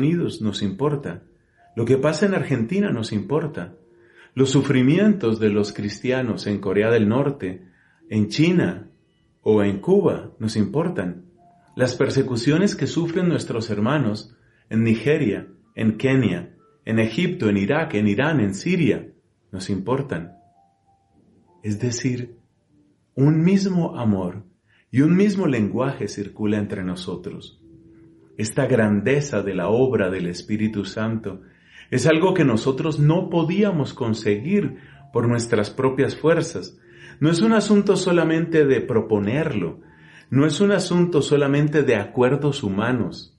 Unidos nos importa. Lo que pasa en Argentina nos importa. Los sufrimientos de los cristianos en Corea del Norte, en China o en Cuba nos importan. Las persecuciones que sufren nuestros hermanos en Nigeria, en Kenia, en Egipto, en Irak, en Irán, en Siria, nos importan. Es decir, un mismo amor y un mismo lenguaje circula entre nosotros. Esta grandeza de la obra del Espíritu Santo es algo que nosotros no podíamos conseguir por nuestras propias fuerzas. No es un asunto solamente de proponerlo, no es un asunto solamente de acuerdos humanos.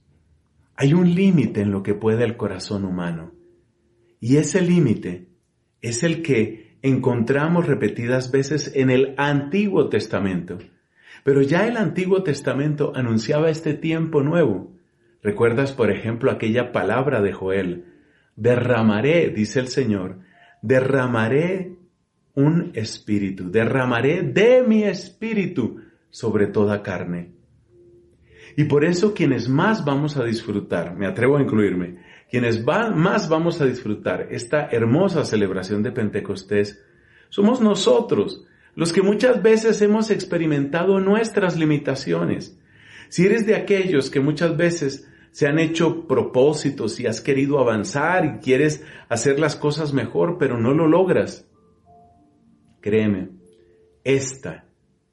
Hay un límite en lo que puede el corazón humano. Y ese límite es el que encontramos repetidas veces en el Antiguo Testamento. Pero ya el Antiguo Testamento anunciaba este tiempo nuevo. ¿Recuerdas, por ejemplo, aquella palabra de Joel? Derramaré, dice el Señor, derramaré un espíritu, derramaré de mi espíritu sobre toda carne. Y por eso quienes más vamos a disfrutar, me atrevo a incluirme, quienes más vamos a disfrutar esta hermosa celebración de Pentecostés, somos nosotros, los que muchas veces hemos experimentado nuestras limitaciones. Si eres de aquellos que muchas veces se han hecho propósitos y has querido avanzar y quieres hacer las cosas mejor, pero no lo logras, créeme, esta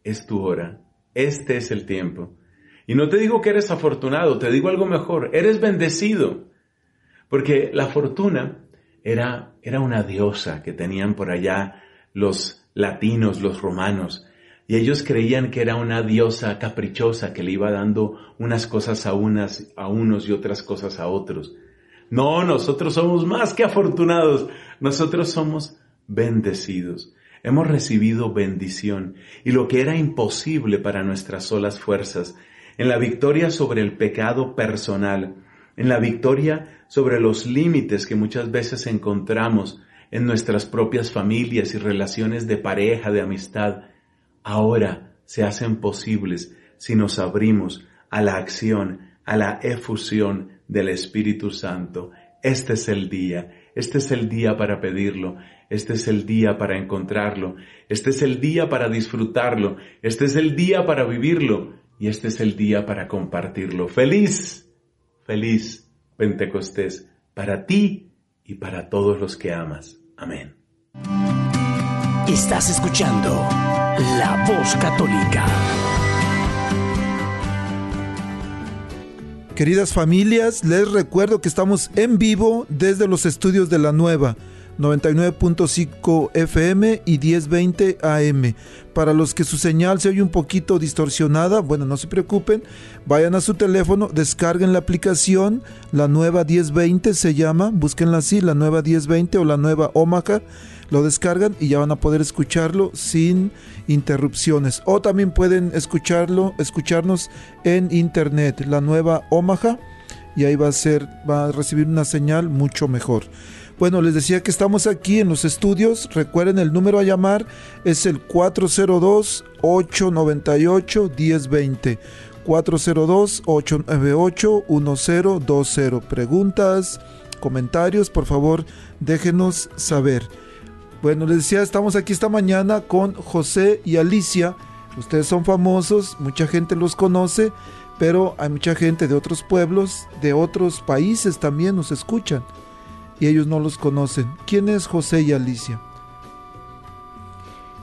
es tu hora, este es el tiempo. Y no te digo que eres afortunado, te digo algo mejor, eres bendecido. Porque la fortuna era, era una diosa que tenían por allá los latinos, los romanos, y ellos creían que era una diosa caprichosa que le iba dando unas cosas a unas, a unos y otras cosas a otros. No, nosotros somos más que afortunados, nosotros somos bendecidos. Hemos recibido bendición y lo que era imposible para nuestras solas fuerzas, en la victoria sobre el pecado personal, en la victoria sobre los límites que muchas veces encontramos en nuestras propias familias y relaciones de pareja, de amistad, ahora se hacen posibles si nos abrimos a la acción, a la efusión del Espíritu Santo. Este es el día, este es el día para pedirlo, este es el día para encontrarlo, este es el día para disfrutarlo, este es el día para vivirlo y este es el día para compartirlo. Feliz, feliz Pentecostés para ti y para todos los que amas. Amén. Estás escuchando La Voz Católica. Queridas familias, les recuerdo que estamos en vivo desde los estudios de la nueva 99.5 FM y 1020 AM. Para los que su señal se oye un poquito distorsionada, bueno, no se preocupen, vayan a su teléfono, descarguen la aplicación, la nueva 1020 se llama, búsquenla así, la nueva 1020 o la nueva Omaha, lo descargan y ya van a poder escucharlo sin interrupciones. O también pueden escucharlo, escucharnos en internet, la nueva Omaha, y ahí va a ser, va a recibir una señal mucho mejor. Bueno, les decía que estamos aquí en los estudios. Recuerden, el número a llamar es el 402-898-1020. 402-898-1020. Preguntas, comentarios, por favor, déjenos saber. Bueno, les decía, estamos aquí esta mañana con José y Alicia. Ustedes son famosos, mucha gente los conoce, pero hay mucha gente de otros pueblos, de otros países también nos escuchan y ellos no los conocen. ¿Quién es José y Alicia?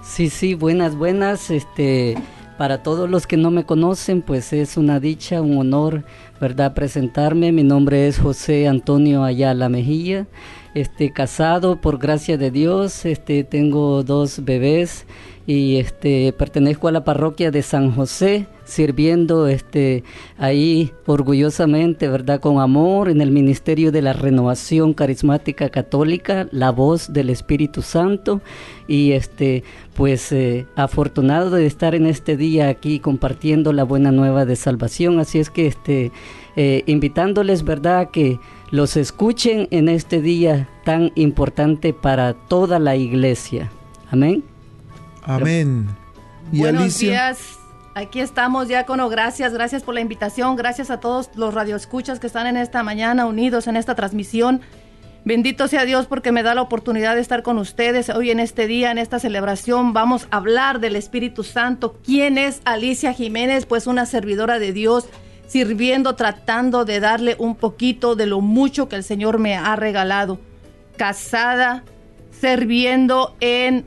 Sí, sí, buenas, buenas. Este, para todos los que no me conocen, pues es una dicha, un honor, ¿verdad? Presentarme. Mi nombre es José Antonio Ayala Mejía. Este, casado por gracia de Dios. Este, tengo dos bebés y este pertenezco a la parroquia de San José sirviendo este ahí orgullosamente, ¿verdad? Con amor en el ministerio de la renovación carismática católica, la voz del Espíritu Santo y este pues eh, afortunado de estar en este día aquí compartiendo la buena nueva de salvación, así es que este eh, invitándoles, ¿verdad? que los escuchen en este día tan importante para toda la iglesia. Amén. Amén. Buenos días, Aquí estamos, diácono. Gracias, gracias por la invitación. Gracias a todos los radioescuchas que están en esta mañana unidos en esta transmisión. Bendito sea Dios porque me da la oportunidad de estar con ustedes hoy en este día, en esta celebración. Vamos a hablar del Espíritu Santo. ¿Quién es Alicia Jiménez? Pues una servidora de Dios, sirviendo, tratando de darle un poquito de lo mucho que el Señor me ha regalado. Casada, sirviendo en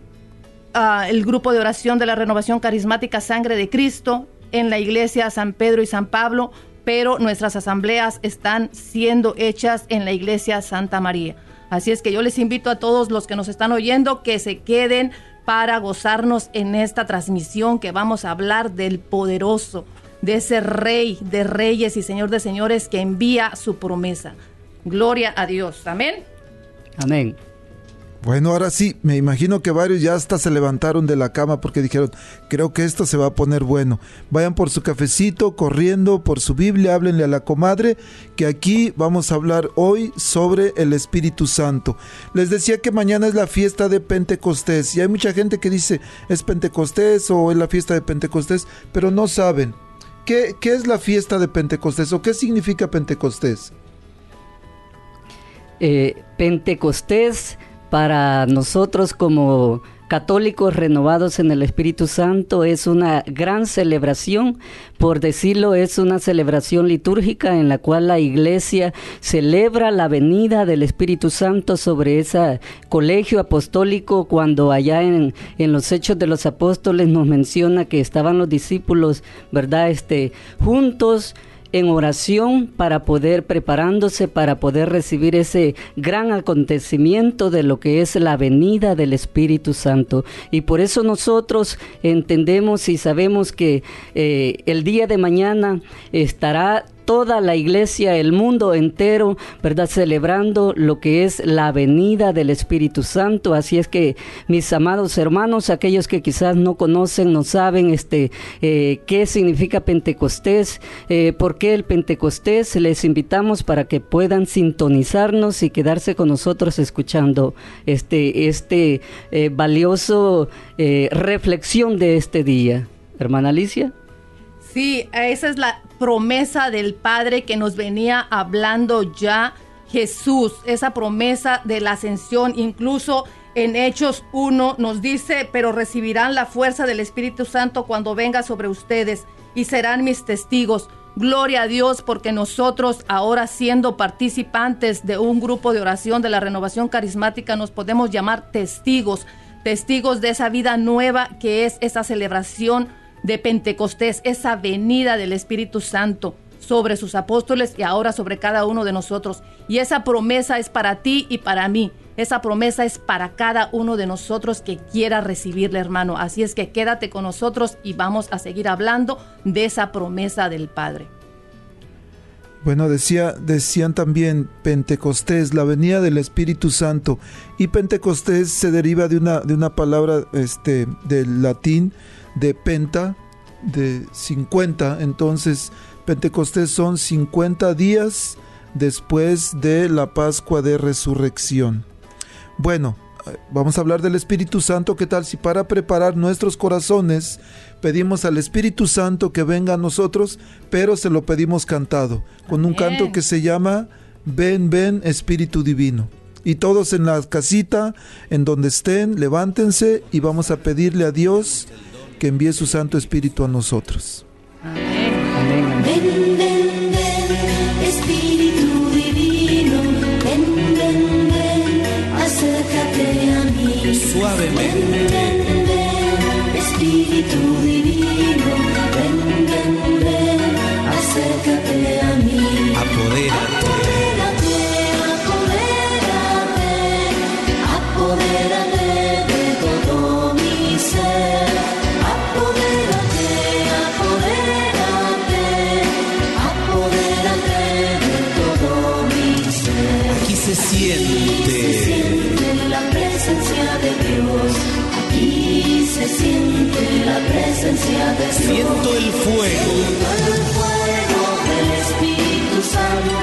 el grupo de oración de la renovación carismática Sangre de Cristo, en la iglesia San Pedro y San Pablo, pero nuestras asambleas están siendo hechas en la iglesia Santa María. Así es que yo les invito a todos los que nos están oyendo que se queden para gozarnos en esta transmisión que vamos a hablar del poderoso, de ese rey de reyes y señor de señores que envía su promesa. Gloria a Dios. Amén. Amén. Bueno, ahora sí, me imagino que varios ya hasta se levantaron de la cama porque dijeron, creo que esto se va a poner bueno. Vayan por su cafecito, corriendo, por su Biblia, háblenle a la comadre, que aquí vamos a hablar hoy sobre el Espíritu Santo. Les decía que mañana es la fiesta de Pentecostés y hay mucha gente que dice, es Pentecostés o es la fiesta de Pentecostés, pero no saben. ¿Qué, qué es la fiesta de Pentecostés o qué significa Pentecostés? Eh, Pentecostés para nosotros como católicos renovados en el Espíritu Santo es una gran celebración, por decirlo, es una celebración litúrgica en la cual la iglesia celebra la venida del Espíritu Santo sobre ese colegio apostólico cuando allá en, en los Hechos de los Apóstoles nos menciona que estaban los discípulos, ¿verdad? Este, juntos en oración para poder preparándose para poder recibir ese gran acontecimiento de lo que es la venida del Espíritu Santo. Y por eso nosotros entendemos y sabemos que eh, el día de mañana estará toda la iglesia, el mundo entero, ¿verdad? Celebrando lo que es la venida del Espíritu Santo. Así es que, mis amados hermanos, aquellos que quizás no conocen, no saben este, eh, qué significa Pentecostés, eh, por qué el Pentecostés, les invitamos para que puedan sintonizarnos y quedarse con nosotros escuchando este, este eh, valioso reflexión de este día. Hermana Alicia. Sí, esa es la promesa del Padre que nos venía hablando ya Jesús, esa promesa de la ascensión, incluso en Hechos 1 nos dice, pero recibirán la fuerza del Espíritu Santo cuando venga sobre ustedes y serán mis testigos. Gloria a Dios porque nosotros ahora siendo participantes de un grupo de oración de la renovación carismática nos podemos llamar testigos, testigos de esa vida nueva que es esa celebración de Pentecostés, esa venida del Espíritu Santo sobre sus apóstoles y ahora sobre cada uno de nosotros. Y esa promesa es para ti y para mí. Esa promesa es para cada uno de nosotros que quiera recibirle, hermano. Así es que quédate con nosotros y vamos a seguir hablando de esa promesa del Padre. Bueno, decía, decían también Pentecostés, la venida del Espíritu Santo. Y Pentecostés se deriva de una, de una palabra este, del latín de Penta, de 50. Entonces, Pentecostés son 50 días después de la Pascua de Resurrección. Bueno, vamos a hablar del Espíritu Santo. ¿Qué tal si para preparar nuestros corazones pedimos al Espíritu Santo que venga a nosotros, pero se lo pedimos cantado, con un canto que se llama Ven, ven, Espíritu Divino. Y todos en la casita, en donde estén, levántense y vamos a pedirle a Dios que envíe su Santo Espíritu a nosotros. Siento el fuego. Siento el fuego del Espíritu Santo.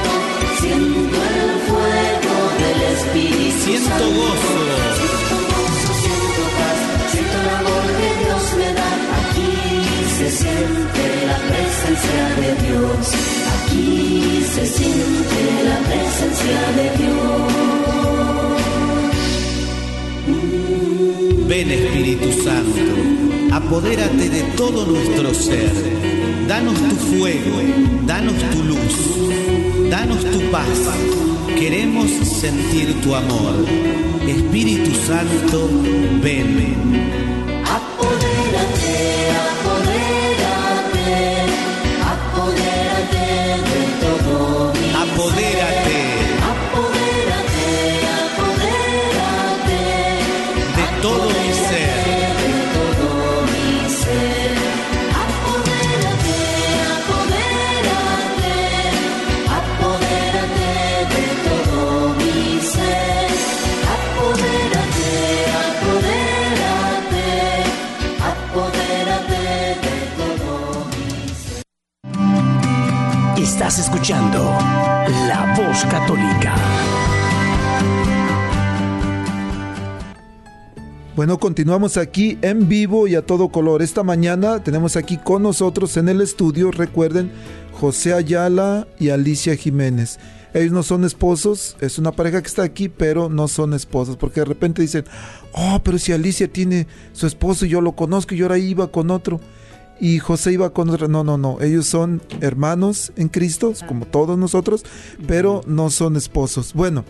Siento el fuego del Espíritu Santo. Siento gozo. Siento gozo, siento paz. Siento el amor que Dios me da. Aquí se siente la presencia de Dios. Aquí se siente la presencia de Dios. Ven Espíritu Santo apodérate de todo nuestro ser. Danos tu fuego, danos tu luz, danos tu paz. Queremos sentir tu amor. Espíritu Santo, ven. Escuchando La Voz Católica. Bueno, continuamos aquí en vivo y a todo color. Esta mañana tenemos aquí con nosotros en el estudio, recuerden, José Ayala y Alicia Jiménez. Ellos no son esposos, es una pareja que está aquí, pero no son esposos, porque de repente dicen, oh, pero si Alicia tiene su esposo y yo lo conozco y yo ahora iba con otro. Y José iba con otro. No, no, no. Ellos son hermanos en Cristo, como todos nosotros, pero no son esposos. Bueno,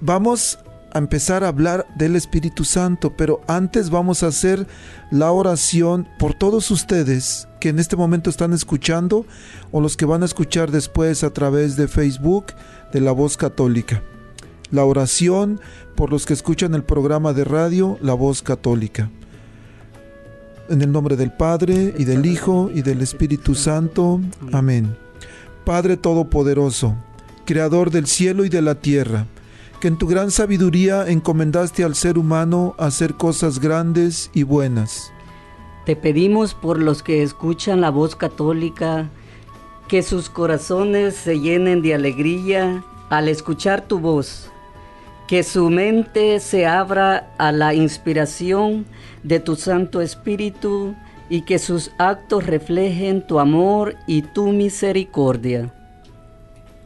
vamos a empezar a hablar del Espíritu Santo, pero antes vamos a hacer la oración por todos ustedes que en este momento están escuchando o los que van a escuchar después a través de Facebook de La Voz Católica. La oración por los que escuchan el programa de radio La Voz Católica. En el nombre del Padre y del Hijo y del Espíritu Santo. Amén. Padre Todopoderoso, Creador del cielo y de la tierra, que en tu gran sabiduría encomendaste al ser humano hacer cosas grandes y buenas. Te pedimos por los que escuchan la voz católica, que sus corazones se llenen de alegría al escuchar tu voz, que su mente se abra a la inspiración de tu Santo Espíritu y que sus actos reflejen tu amor y tu misericordia.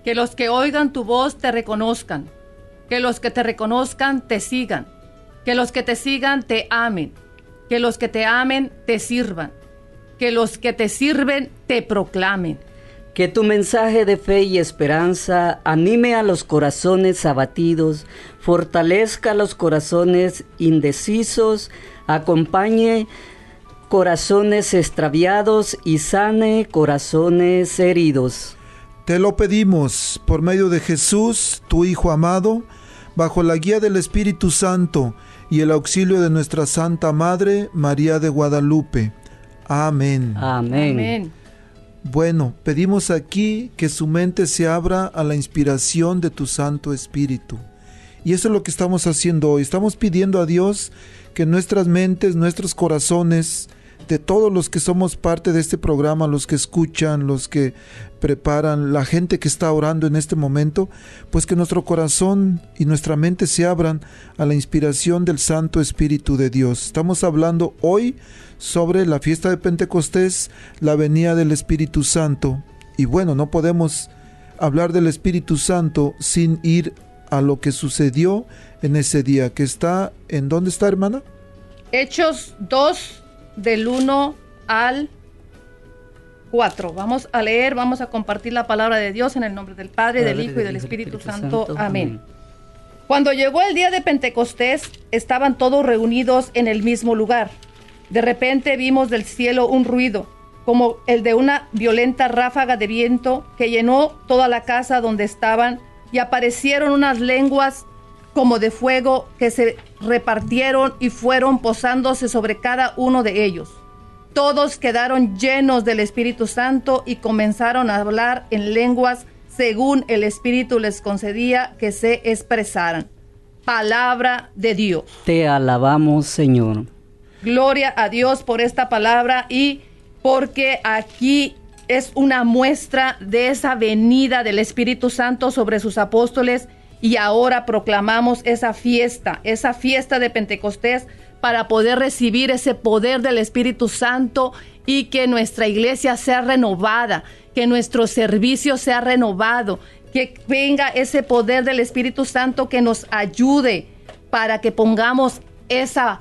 Que los que oigan tu voz te reconozcan. Que los que te reconozcan te sigan. Que los que te sigan te amen. Que los que te amen te sirvan. Que los que te sirven te proclamen. Que tu mensaje de fe y esperanza anime a los corazones abatidos, fortalezca a los corazones indecisos, acompañe corazones extraviados y sane corazones heridos. Te lo pedimos por medio de Jesús, tu Hijo amado, bajo la guía del Espíritu Santo y el auxilio de nuestra Santa Madre, María de Guadalupe. Amén. Amén. Amén. Bueno, pedimos aquí que su mente se abra a la inspiración de tu Santo Espíritu. Y eso es lo que estamos haciendo hoy. Estamos pidiendo a Dios que nuestras mentes, nuestros corazones, de todos los que somos parte de este programa, los que escuchan, los que preparan, la gente que está orando en este momento, pues que nuestro corazón y nuestra mente se abran a la inspiración del Santo Espíritu de Dios. Estamos hablando hoy sobre la fiesta de Pentecostés, la venida del Espíritu Santo. Y bueno, no podemos hablar del Espíritu Santo sin ir a lo que sucedió en ese día, que está, ¿en dónde está, hermana? Hechos 2 del 1 al 4. Vamos a leer, vamos a compartir la palabra de Dios en el nombre del Padre, del Hijo y del Espíritu, Espíritu Santo. Santo. Amén. Amén. Cuando llegó el día de Pentecostés, estaban todos reunidos en el mismo lugar. De repente vimos del cielo un ruido, como el de una violenta ráfaga de viento que llenó toda la casa donde estaban y aparecieron unas lenguas como de fuego que se repartieron y fueron posándose sobre cada uno de ellos. Todos quedaron llenos del Espíritu Santo y comenzaron a hablar en lenguas según el Espíritu les concedía que se expresaran. Palabra de Dios. Te alabamos, Señor. Gloria a Dios por esta palabra y porque aquí es una muestra de esa venida del Espíritu Santo sobre sus apóstoles y ahora proclamamos esa fiesta, esa fiesta de Pentecostés para poder recibir ese poder del Espíritu Santo y que nuestra iglesia sea renovada, que nuestro servicio sea renovado, que venga ese poder del Espíritu Santo que nos ayude para que pongamos esa,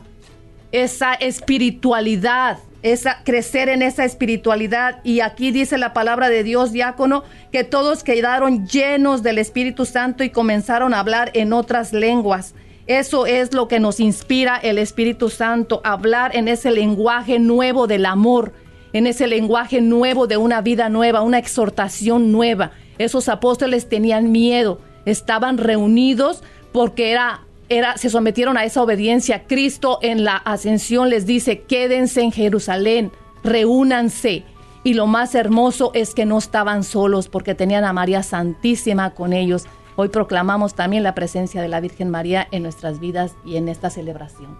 esa espiritualidad, esa, crecer en esa espiritualidad. Y aquí dice la palabra de Dios, diácono, que todos quedaron llenos del Espíritu Santo y comenzaron a hablar en otras lenguas. Eso es lo que nos inspira el Espíritu Santo, hablar en ese lenguaje nuevo del amor, en ese lenguaje nuevo de una vida nueva, una exhortación nueva. Esos apóstoles tenían miedo, estaban reunidos porque era era, se sometieron a esa obediencia. Cristo en la ascensión les dice, quédense en Jerusalén, reúnanse. Y lo más hermoso es que no estaban solos porque tenían a María Santísima con ellos. Hoy proclamamos también la presencia de la Virgen María en nuestras vidas y en esta celebración.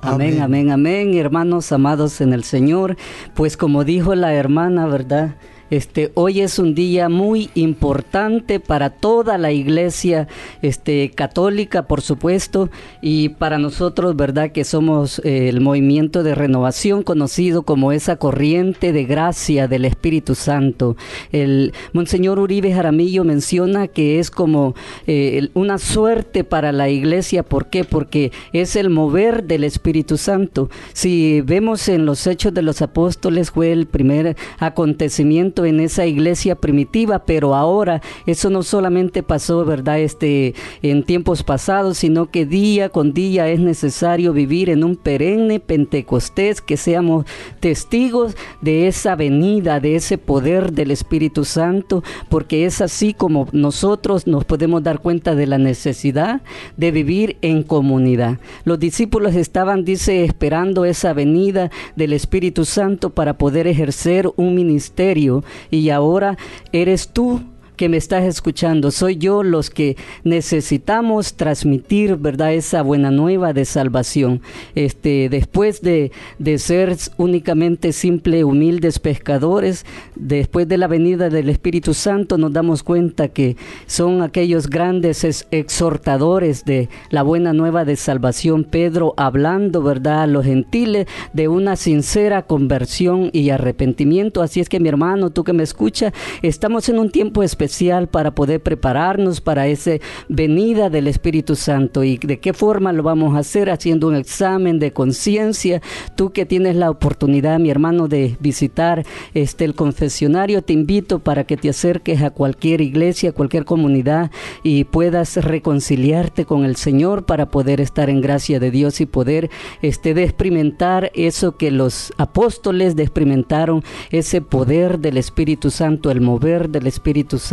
Amén, amén, amén, hermanos amados en el Señor. Pues como dijo la hermana, ¿verdad? Este, hoy es un día muy importante para toda la iglesia este, católica, por supuesto, y para nosotros, ¿verdad? Que somos eh, el movimiento de renovación conocido como esa corriente de gracia del Espíritu Santo. El Monseñor Uribe Jaramillo menciona que es como eh, una suerte para la iglesia. ¿Por qué? Porque es el mover del Espíritu Santo. Si vemos en los Hechos de los Apóstoles, fue el primer acontecimiento en esa iglesia primitiva, pero ahora eso no solamente pasó, ¿verdad? Este en tiempos pasados, sino que día con día es necesario vivir en un perenne Pentecostés, que seamos testigos de esa venida, de ese poder del Espíritu Santo, porque es así como nosotros nos podemos dar cuenta de la necesidad de vivir en comunidad. Los discípulos estaban, dice, esperando esa venida del Espíritu Santo para poder ejercer un ministerio y ahora eres tú que me estás escuchando, soy yo los que necesitamos transmitir, ¿verdad? Esa buena nueva de salvación. Este, después de, de ser únicamente simple, humildes pescadores, después de la venida del Espíritu Santo nos damos cuenta que son aquellos grandes exhortadores de la buena nueva de salvación. Pedro hablando, ¿verdad? A los gentiles de una sincera conversión y arrepentimiento. Así es que mi hermano, tú que me escuchas, estamos en un tiempo especial para poder prepararnos para esa venida del Espíritu Santo. ¿Y de qué forma lo vamos a hacer? Haciendo un examen de conciencia. Tú que tienes la oportunidad, mi hermano, de visitar este el confesionario, te invito para que te acerques a cualquier iglesia, cualquier comunidad y puedas reconciliarte con el Señor para poder estar en gracia de Dios y poder este experimentar eso que los apóstoles de experimentaron, ese poder del Espíritu Santo, el mover del Espíritu Santo.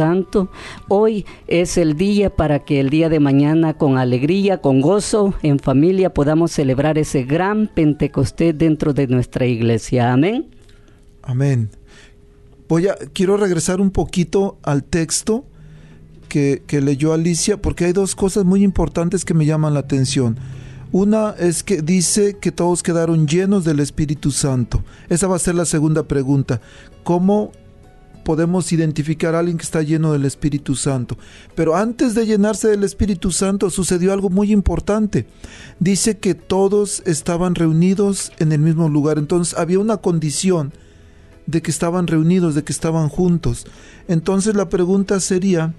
Hoy es el día para que el día de mañana con alegría, con gozo, en familia podamos celebrar ese gran Pentecostés dentro de nuestra iglesia. Amén. Amén. Voy a, quiero regresar un poquito al texto que, que leyó Alicia, porque hay dos cosas muy importantes que me llaman la atención. Una es que dice que todos quedaron llenos del Espíritu Santo. Esa va a ser la segunda pregunta. ¿Cómo podemos identificar a alguien que está lleno del Espíritu Santo? Pero antes de llenarse del Espíritu Santo sucedió algo muy importante. Dice que todos estaban reunidos en el mismo lugar. Entonces había una condición de que estaban reunidos, de que estaban juntos. Entonces la pregunta sería,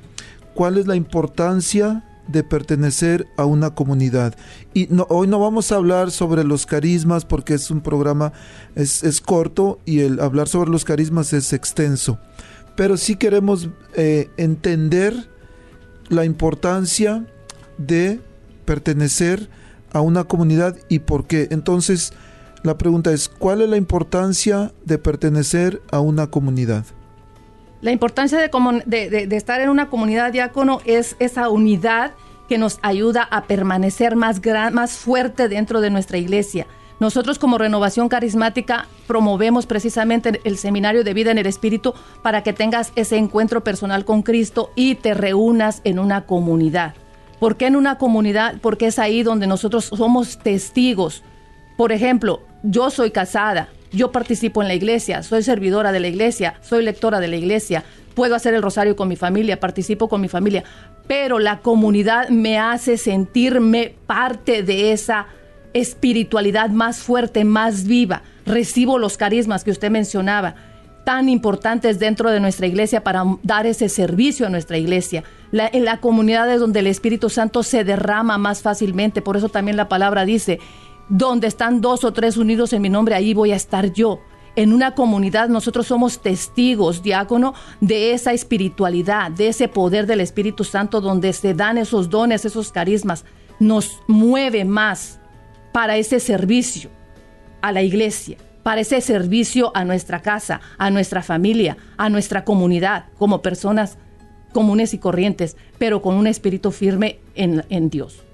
¿cuál es la importancia de pertenecer a una comunidad? Y no, hoy no vamos a hablar sobre los carismas porque es un programa, es, es corto y el hablar sobre los carismas es extenso. Pero sí queremos eh, entender la importancia de pertenecer a una comunidad y por qué. Entonces, la pregunta es, ¿cuál es la importancia de pertenecer a una comunidad? La importancia de, estar en una comunidad diácono es esa unidad que nos ayuda a permanecer más, gran, más fuerte dentro de nuestra iglesia. Nosotros como Renovación Carismática promovemos precisamente el seminario de vida en el Espíritu para que tengas ese encuentro personal con Cristo y te reúnas en una comunidad. ¿Por qué en una comunidad? Porque es ahí donde nosotros somos testigos. Por ejemplo, yo soy casada, yo participo en la iglesia, soy servidora de la iglesia, soy lectora de la iglesia, puedo hacer el rosario con mi familia, participo con mi familia, pero la comunidad me hace sentirme parte de esa espiritualidad más fuerte, más viva. Recibo los carismas que usted mencionaba. tan importantes dentro de nuestra iglesia para dar ese servicio a nuestra iglesia. La- en la comunidad es donde el Espíritu Santo se derrama más fácilmente. Por eso también la palabra dice, donde están dos o tres unidos en mi nombre, ahí voy a estar yo. En una comunidad nosotros somos testigos, diácono, de esa espiritualidad, de ese poder del Espíritu Santo donde se dan esos dones, esos carismas. Nos mueve más para ese servicio a la iglesia, para ese servicio a nuestra casa, a nuestra familia, a nuestra comunidad, como personas comunes y corrientes, pero con un espíritu firme en, en Dios.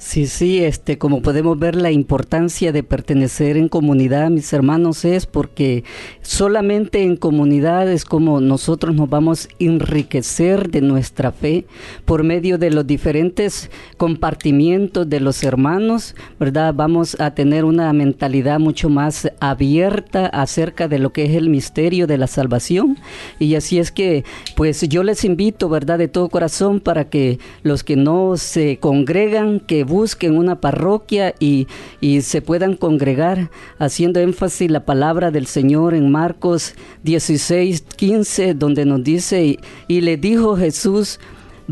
Sí, sí, este, como podemos ver, la importancia de pertenecer en comunidad, mis hermanos, es porque solamente en comunidad es como nosotros nos vamos a enriquecer de nuestra fe por medio de los diferentes compartimientos de los hermanos, ¿verdad? Vamos a tener una mentalidad mucho más abierta acerca de lo que es el misterio de la salvación. Y así es que, pues yo les invito, ¿verdad? De todo corazón para que los que no se congregan, que busquen una parroquia y, y se puedan congregar, haciendo énfasis la palabra del Señor en Marcos 16, 15, donde nos dice, y, y le dijo Jesús,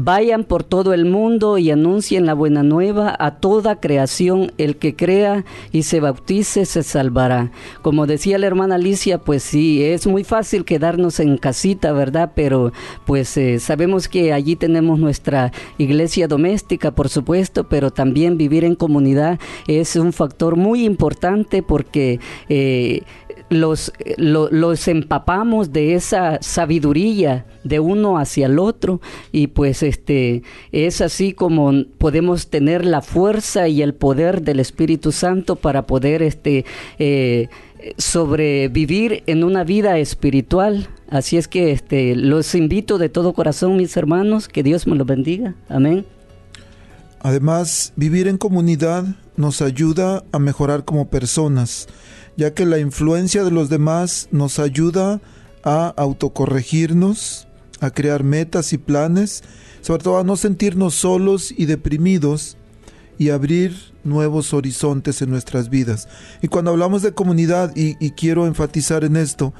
Vayan por todo el mundo y anuncien la buena nueva a toda creación. El que crea y se bautice se salvará. Como decía la hermana Alicia, pues sí, es muy fácil quedarnos en casita, ¿verdad? Pero pues eh, sabemos que allí tenemos nuestra iglesia doméstica, por supuesto, pero también vivir en comunidad es un factor muy importante porque... eh, los, lo- los empapamos de esa sabiduría de uno hacia el otro y pues este es así como podemos tener la fuerza y el poder del Espíritu Santo para poder este eh, sobrevivir en una vida espiritual. Así es que este los invito de todo corazón mis hermanos que Dios me los bendiga. Amén. Además, vivir en comunidad nos ayuda a mejorar como personas, ya que la influencia de los demás nos ayuda a autocorregirnos, a crear metas y planes, sobre todo a no sentirnos solos y deprimidos y abrir nuevos horizontes en nuestras vidas. Y cuando hablamos de comunidad, y, quiero enfatizar en esto,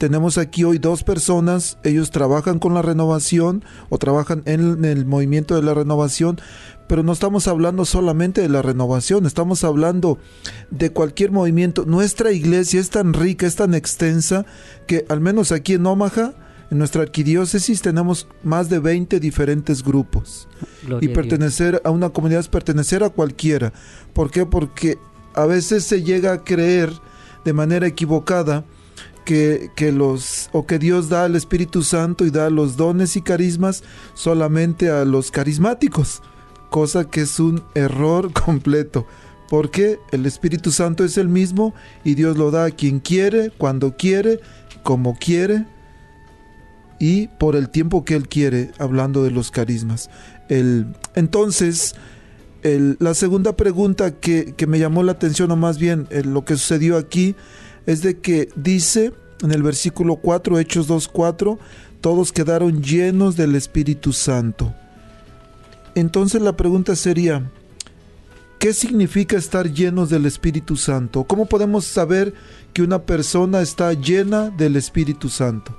tenemos aquí hoy dos personas, ellos trabajan con la renovación o trabajan en el movimiento de la renovación, pero no estamos hablando solamente de la renovación, estamos hablando de cualquier movimiento. Nuestra iglesia es tan rica, es tan extensa, que al menos aquí en Omaha, en nuestra arquidiócesis, tenemos más de 20 diferentes grupos Gloria y a pertenecer a una comunidad es pertenecer a cualquiera. ¿Por qué? Porque a veces se llega a creer de manera equivocada que, que los o que Dios da al Espíritu Santo y da los dones y carismas solamente a los carismáticos, cosa que es un error completo. Porque el Espíritu Santo es el mismo y Dios lo da a quien quiere, cuando quiere, como quiere y por el tiempo que Él quiere, hablando de los carismas. El, entonces, la segunda pregunta que, que me llamó la atención, o más bien eh, lo que sucedió aquí, es de que dice en el versículo 4, Hechos 2.4, todos quedaron llenos del Espíritu Santo. Entonces la pregunta sería, ¿qué significa estar llenos del Espíritu Santo? ¿Cómo podemos saber que una persona está llena del Espíritu Santo?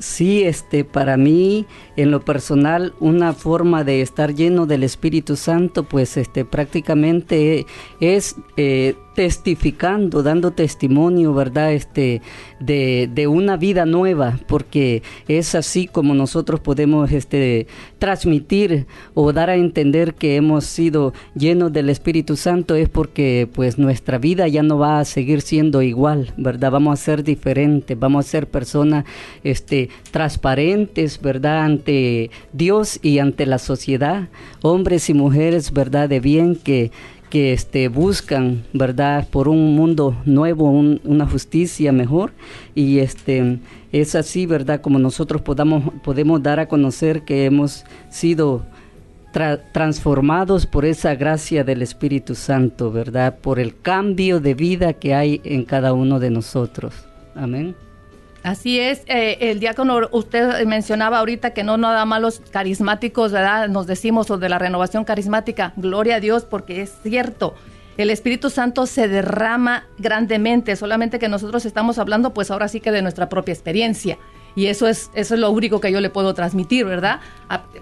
Sí, este, para mí, en lo personal, una forma de estar lleno del Espíritu Santo, pues, este, prácticamente es eh, testificando, dando testimonio, ¿verdad? Este, de, de una vida nueva, porque es así como nosotros podemos, este, transmitir o dar a entender que hemos sido llenos del Espíritu Santo, es porque, pues, nuestra vida ya no va a seguir siendo igual, ¿verdad? Vamos a ser diferentes, vamos a ser personas, este, transparentes, ¿verdad? Ante Dios y ante la sociedad, hombres y mujeres, ¿verdad? De bien que que este, buscan, ¿verdad?, por un mundo nuevo, un- una justicia mejor. Y este, es así, ¿verdad?, como nosotros podamos, podemos dar a conocer que hemos sido tra- transformados por esa gracia del Espíritu Santo, ¿verdad?, por el cambio de vida que hay en cada uno de nosotros. Amén. Así es, eh, el diácono, usted mencionaba ahorita que no nada más los carismáticos, ¿verdad? Nos decimos o de la renovación carismática, gloria a Dios, porque es cierto. el Espíritu Santo se derrama grandemente, solamente que nosotros estamos hablando pues ahora sí que de nuestra propia experiencia. Y eso es, eso es lo único que yo le puedo transmitir, ¿verdad?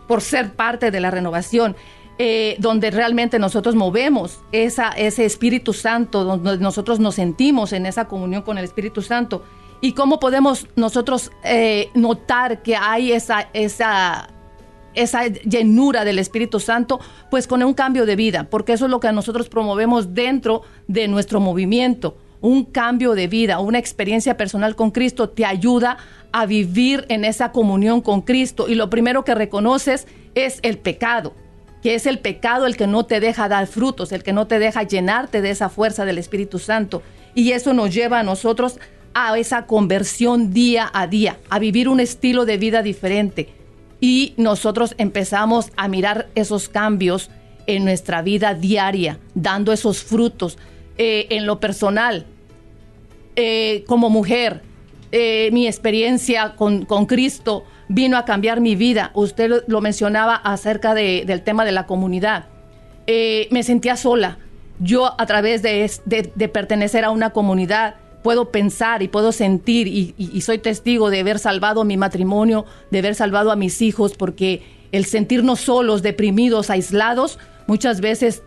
Por ser parte de la renovación. eh, donde realmente nosotros movemos esa, ese Espíritu Santo, donde nosotros nos sentimos en esa comunión con el Espíritu Santo. Y cómo podemos nosotros eh, notar que hay esa, esa, esa llenura del Espíritu Santo, pues con un cambio de vida, porque eso es lo que nosotros promovemos dentro de nuestro movimiento. Un cambio de vida, una experiencia personal con Cristo te ayuda a vivir en esa comunión con Cristo. Y lo primero que reconoces es el pecado, que es el pecado el que no te deja dar frutos, el que no te deja llenarte de esa fuerza del Espíritu Santo. Y eso nos lleva a nosotros a esa conversión día a día, a vivir un estilo de vida diferente y nosotros empezamos a mirar esos cambios en nuestra vida diaria, dando esos frutos eh, en lo personal. Eh, como mujer, eh, mi experiencia con, con Cristo vino a cambiar mi vida. Usted lo, mencionaba acerca de- del tema de la comunidad. Eh, me sentía sola. Yo a través de, de- de pertenecer a una comunidad puedo pensar y puedo sentir y, y- soy testigo de haber salvado mi matrimonio, de haber salvado a mis hijos, porque el sentirnos solos, deprimidos, aislados, muchas veces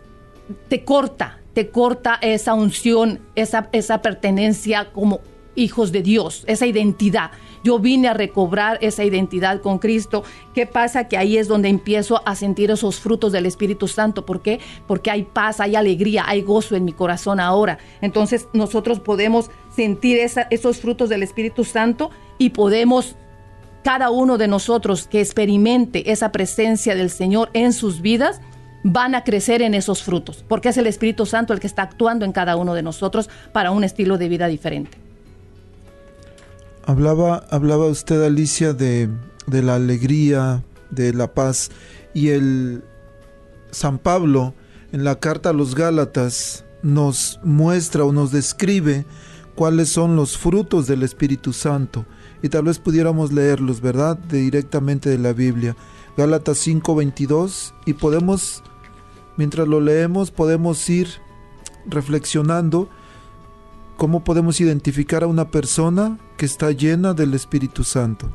te corta, te corta esa unción, esa, esa pertenencia como hijos de Dios, esa identidad. Yo vine a recobrar esa identidad con Cristo. ¿Qué pasa? Que ahí es donde empiezo a sentir esos frutos del Espíritu Santo. ¿Por qué? Porque hay paz, hay alegría, hay gozo en mi corazón ahora. Entonces nosotros podemos sentir esos frutos del Espíritu Santo y podemos cada uno de nosotros que experimente esa presencia del Señor en sus vidas, van a crecer en esos frutos, porque es el Espíritu Santo el que está actuando en cada uno de nosotros para un estilo de vida diferente. Hablaba, hablaba usted, Alicia, de, de la alegría, de la paz. Y el San Pablo, en la carta a los Gálatas, nos muestra o nos describe cuáles son los frutos del Espíritu Santo. Y tal vez pudiéramos leerlos, ¿verdad? De, directamente de la Biblia. Gálatas 5:22. Y podemos, mientras lo leemos, podemos ir reflexionando cómo podemos identificar a una persona que está llena del Espíritu Santo.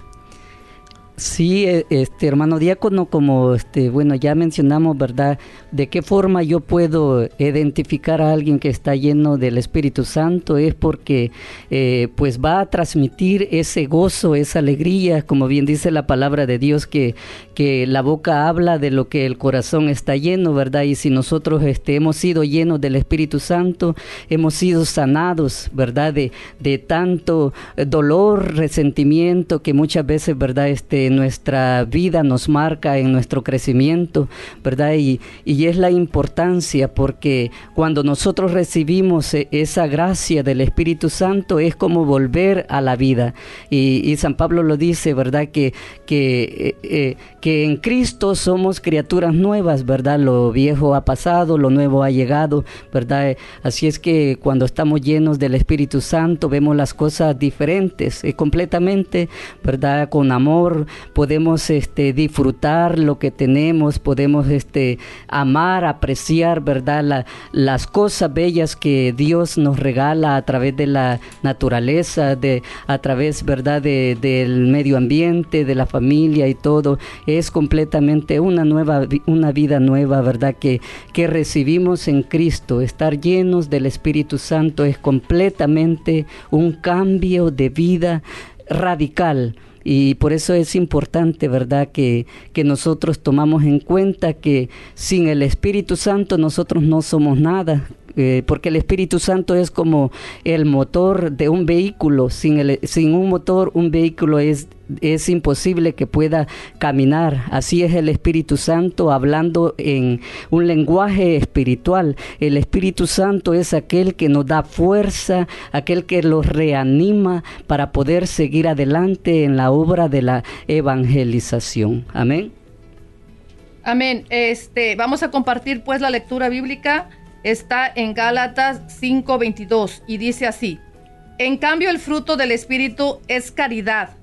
Sí, eh, este hermano diácono, como este, bueno, ya mencionamos, ¿verdad? De qué forma yo puedo identificar a alguien que está lleno del Espíritu Santo es porque eh, pues va a transmitir ese gozo, esa alegría, como bien dice la palabra de Dios, que, que la boca habla de lo que el corazón está lleno, ¿verdad? Y si nosotros este, hemos sido llenos del Espíritu Santo, hemos sido sanados, ¿verdad? De, de tanto eh, dolor, resentimiento que muchas veces, ¿verdad? Este, nuestra vida nos marca en nuestro crecimiento, ¿verdad? Y, y es la importancia porque cuando nosotros recibimos eh, esa gracia del Espíritu Santo es como volver a la vida. Y, y San Pablo lo dice, ¿verdad? Que, que, eh, que en Cristo somos criaturas nuevas, ¿verdad? Lo viejo ha pasado, lo nuevo ha llegado, ¿verdad? Así es que cuando estamos llenos del Espíritu Santo vemos las cosas diferentes, eh, completamente, ¿verdad? Con amor, podemos este, disfrutar lo que tenemos, podemos este, amar, apreciar, ¿verdad? La- las cosas bellas que Dios nos regala a través de la naturaleza, de, a través, ¿verdad? De- del medio ambiente, de la familia y todo. Es completamente una nueva, una vida nueva, ¿verdad? Que, que recibimos en Cristo. Estar llenos del Espíritu Santo es completamente un cambio de vida radical. Y por eso es importante, ¿verdad?, que, que nosotros tomamos en cuenta que sin el Espíritu Santo nosotros no somos nada, eh, porque el Espíritu Santo es como el motor de un vehículo. Sin, el, sin un motor, un vehículo es, es imposible que pueda caminar. Así es el Espíritu Santo hablando en un lenguaje espiritual. El Espíritu Santo es aquel que nos da fuerza, aquel que los reanima para poder seguir adelante en la obra de la evangelización. Amén. Amén. Este, vamos a compartir pues la lectura bíblica. Está en Gálatas 5:22 y dice así: En cambio, el fruto del Espíritu es caridad,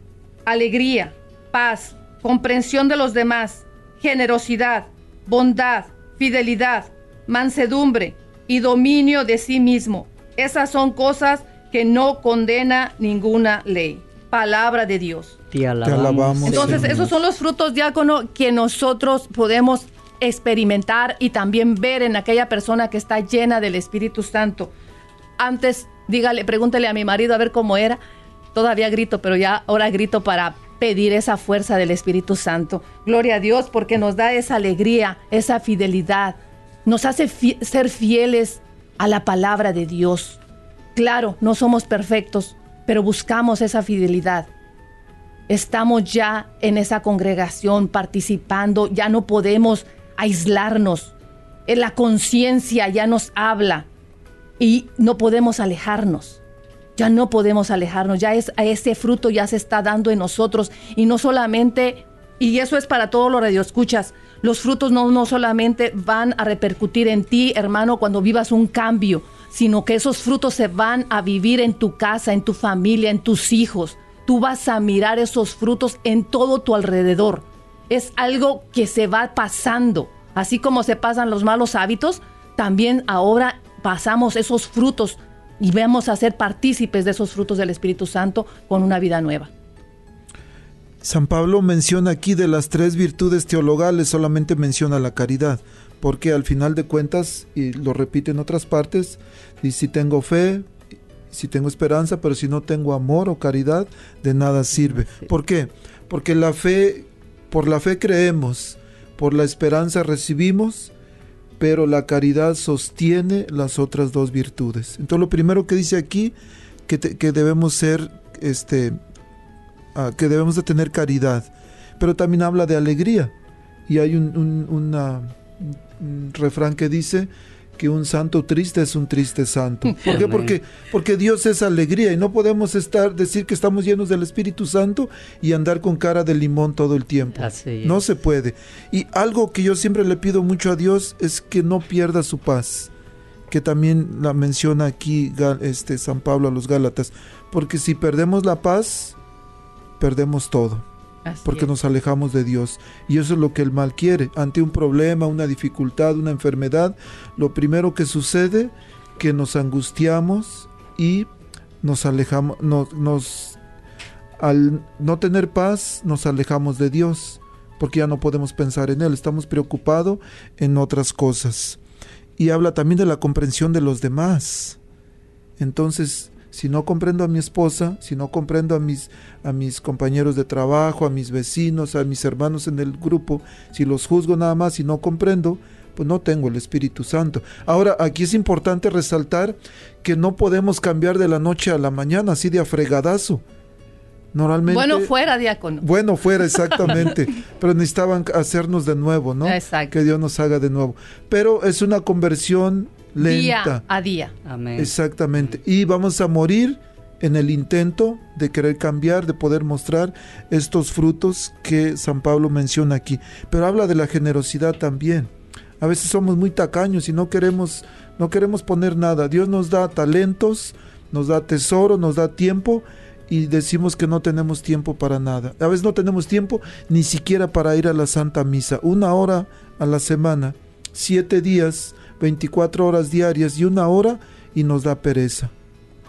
alegría, paz, comprensión de los demás, generosidad, bondad, fidelidad, mansedumbre, y dominio de sí mismo. Esas son cosas que no condena ninguna ley. Palabra de Dios. Te alabamos. alabamos, Entonces, Señor. esos son los frutos, diácono, que nosotros podemos experimentar y también ver en aquella persona que está llena del Espíritu Santo. Antes, dígale, pregúntele a mi marido a ver cómo era. Todavía grito, pero ya ahora grito para pedir esa fuerza del Espíritu Santo. Gloria a Dios porque nos da esa alegría, esa fidelidad. Nos hace ser fieles a la palabra de Dios. Claro, no somos perfectos, pero buscamos esa fidelidad estamos ya en esa congregación participando, ya no podemos aislarnos. La conciencia ya nos habla y no podemos alejarnos. Ya no podemos alejarnos, ya es, ese fruto ya se está dando en nosotros y no solamente, y eso es para todos los radioescuchas, los frutos no, no solamente van a repercutir en ti, hermano, cuando vivas un cambio, sino que esos frutos se van a vivir en tu casa, en tu familia, en tus hijos. Tú vas a mirar esos frutos en todo tu alrededor. Es algo que se va pasando. Así como se pasan los malos hábitos, también ahora pasamos esos frutos y vamos a ser partícipes de esos frutos del Espíritu Santo con una vida nueva. San Pablo menciona aquí de las tres virtudes teologales, solamente menciona la caridad, porque al final de cuentas, y lo repite en otras partes, dice, si tengo fe, si tengo esperanza, pero si no tengo amor o caridad, de nada sirve. ¿Por qué? Porque la fe, por la fe creemos, por la esperanza recibimos, pero la caridad sostiene las otras dos virtudes. Entonces lo primero que dice aquí, que, que debemos ser, este, ah, que debemos de tener caridad, pero también habla de alegría. Y hay un refrán que dice que un santo triste es un triste santo. ¿Por qué? Porque, porque Dios es alegría y no podemos estar, decir que estamos llenos del Espíritu Santo y andar con cara de limón todo el tiempo. No se puede. Y algo que yo siempre le pido mucho a Dios es que no pierda su paz, que también la menciona aquí este San Pablo a los Gálatas, porque si perdemos la paz, perdemos todo, Así porque es. nos alejamos de Dios. Y eso es lo que el mal quiere. Ante un problema, una dificultad, una enfermedad, lo primero que sucede que nos angustiamos y nos alejamos, no- nos al no tener paz, nos alejamos de Dios, porque ya no podemos pensar en Él, estamos preocupados en otras cosas. Y habla también de la comprensión de los demás. Entonces, si no comprendo a mi esposa, si no comprendo a mis, a mis compañeros de trabajo, a mis vecinos, a mis hermanos en el grupo, si los juzgo nada más y no comprendo, pues no tengo el Espíritu Santo. Ahora, aquí es importante resaltar que no podemos cambiar de la noche a la mañana, así de afregadazo. Normalmente. Bueno, fuera, diácono. Bueno, fuera, exactamente. pero necesitaban hacernos de nuevo, ¿no? Exacto. Que Dios nos haga de nuevo. Pero es una conversión lenta. Día a día. Amén. Exactamente. Y vamos a morir en el intento de querer cambiar, de poder mostrar estos frutos que San Pablo menciona aquí. Pero habla de la generosidad también. A veces somos muy tacaños y no queremos, no queremos poner nada. Dios nos da talentos, nos da tesoro, nos da tiempo y decimos que no tenemos tiempo para nada. A veces no tenemos tiempo ni siquiera para ir a la Santa Misa. Una hora a la semana, siete días, 24 horas diarias y una hora y nos da pereza.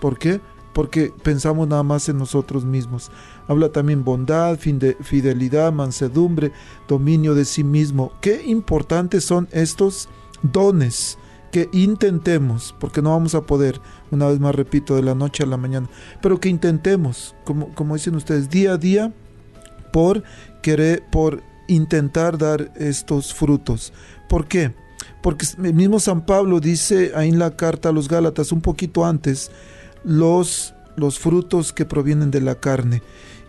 ¿Por qué? Porque pensamos nada más en nosotros mismos. Habla también bondad, fidelidad, mansedumbre, dominio de sí mismo. Qué importantes son estos dones que intentemos, porque no vamos a poder, una vez más repito, de la noche a la mañana, pero que intentemos, como dicen ustedes, día a día, por querer, por intentar dar estos frutos. ¿Por qué? Porque el mismo San Pablo dice ahí en la carta a los Gálatas, un poquito antes, los, los frutos que provienen de la carne.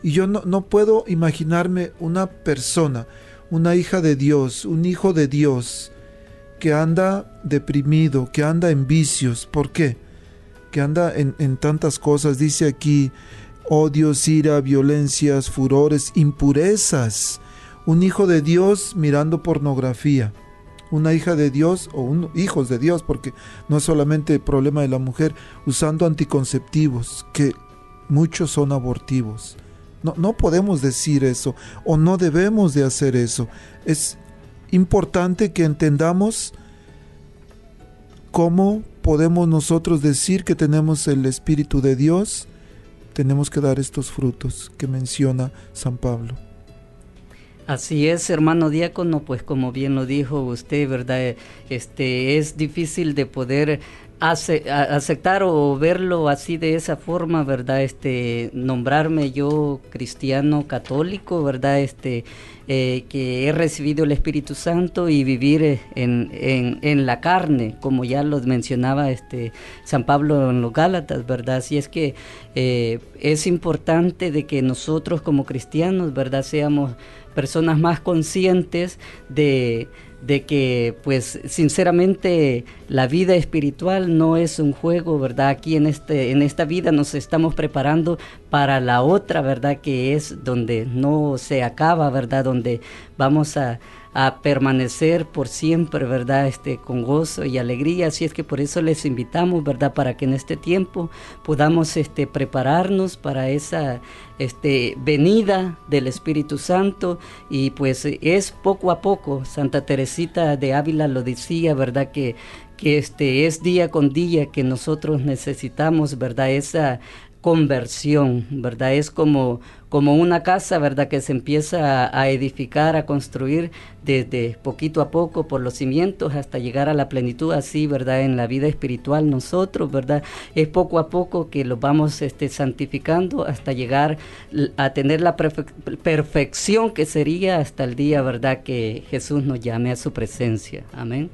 Y yo no, no puedo imaginarme una persona, una hija de Dios, un hijo de Dios, que anda deprimido, que anda en vicios. ¿Por qué? Que anda en, en tantas cosas. Dice aquí odios, ira, violencias, furores, impurezas. Un hijo de Dios mirando pornografía. Una hija de Dios o un, hijos de Dios, porque no es solamente el problema de la mujer, usando anticonceptivos, que muchos son abortivos. No, no podemos decir eso o no debemos de hacer eso. Es importante que entendamos ¿cómo podemos nosotros decir que tenemos el Espíritu de Dios? Tenemos que dar estos frutos que menciona San Pablo. Así es, hermano diácono, pues como bien lo dijo usted, ¿verdad? Este es difícil de poder aceptar o verlo así de esa forma, ¿verdad? Este, nombrarme yo cristiano católico, ¿verdad? Este, eh, que he recibido el Espíritu Santo y vivir en, en, la carne, como ya lo mencionaba este San Pablo en los Gálatas, ¿verdad? Así es que eh, es importante de que nosotros como cristianos, ¿verdad? Seamos personas más conscientes de de que pues sinceramente la vida espiritual no es un juego, ¿verdad? Aquí en este en esta vida nos estamos preparando para la otra, ¿verdad? Que es donde no se acaba, ¿verdad? Donde vamos a a permanecer por siempre, ¿verdad? Este, con gozo y alegría. Así es que por eso les invitamos, ¿verdad? Para que en este tiempo podamos este, prepararnos para esa este, venida del Espíritu Santo y pues es poco a poco. Santa Teresita de Ávila lo decía, ¿verdad? Que que este es día con día que nosotros necesitamos, ¿verdad? Esa conversión, ¿verdad? Es como, como una casa, ¿verdad? Que se empieza a, edificar, a construir desde poquito a poco por los cimientos hasta llegar a la plenitud, así, ¿verdad? En la vida espiritual nosotros, ¿verdad? Es poco a poco que lo vamos este, santificando hasta llegar a tener la perfección que sería hasta el día, ¿verdad? Que Jesús nos llame a su presencia. Amén.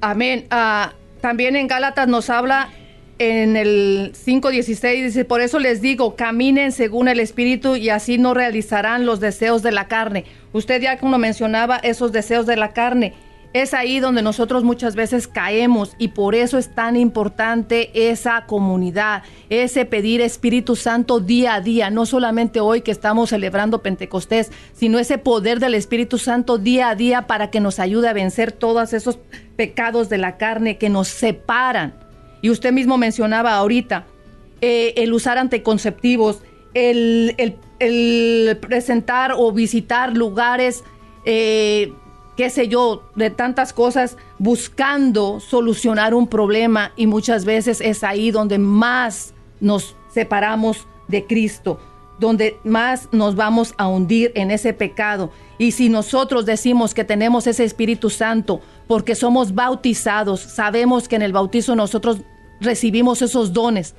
Amén. Ah, también en Gálatas nos habla en el 5.16 dice, por eso les digo, caminen según el Espíritu y así no realizarán los deseos de la carne. Usted ya como mencionaba esos deseos de la carne. Es ahí donde nosotros muchas veces caemos y por eso es tan importante esa comunidad, ese pedir Espíritu Santo día a día, no solamente hoy que estamos celebrando Pentecostés, sino ese poder del Espíritu Santo día a día para que nos ayude a vencer todos esos pecados de la carne que nos separan y usted mismo mencionaba ahorita, eh, el usar anticonceptivos, el, presentar o visitar lugares, eh, qué sé yo, de tantas cosas, buscando solucionar un problema y muchas veces es ahí donde más nos separamos de Cristo, donde más nos vamos a hundir en ese pecado. Y si nosotros decimos que tenemos ese Espíritu Santo porque somos bautizados, sabemos que en el bautizo nosotros recibimos esos dones.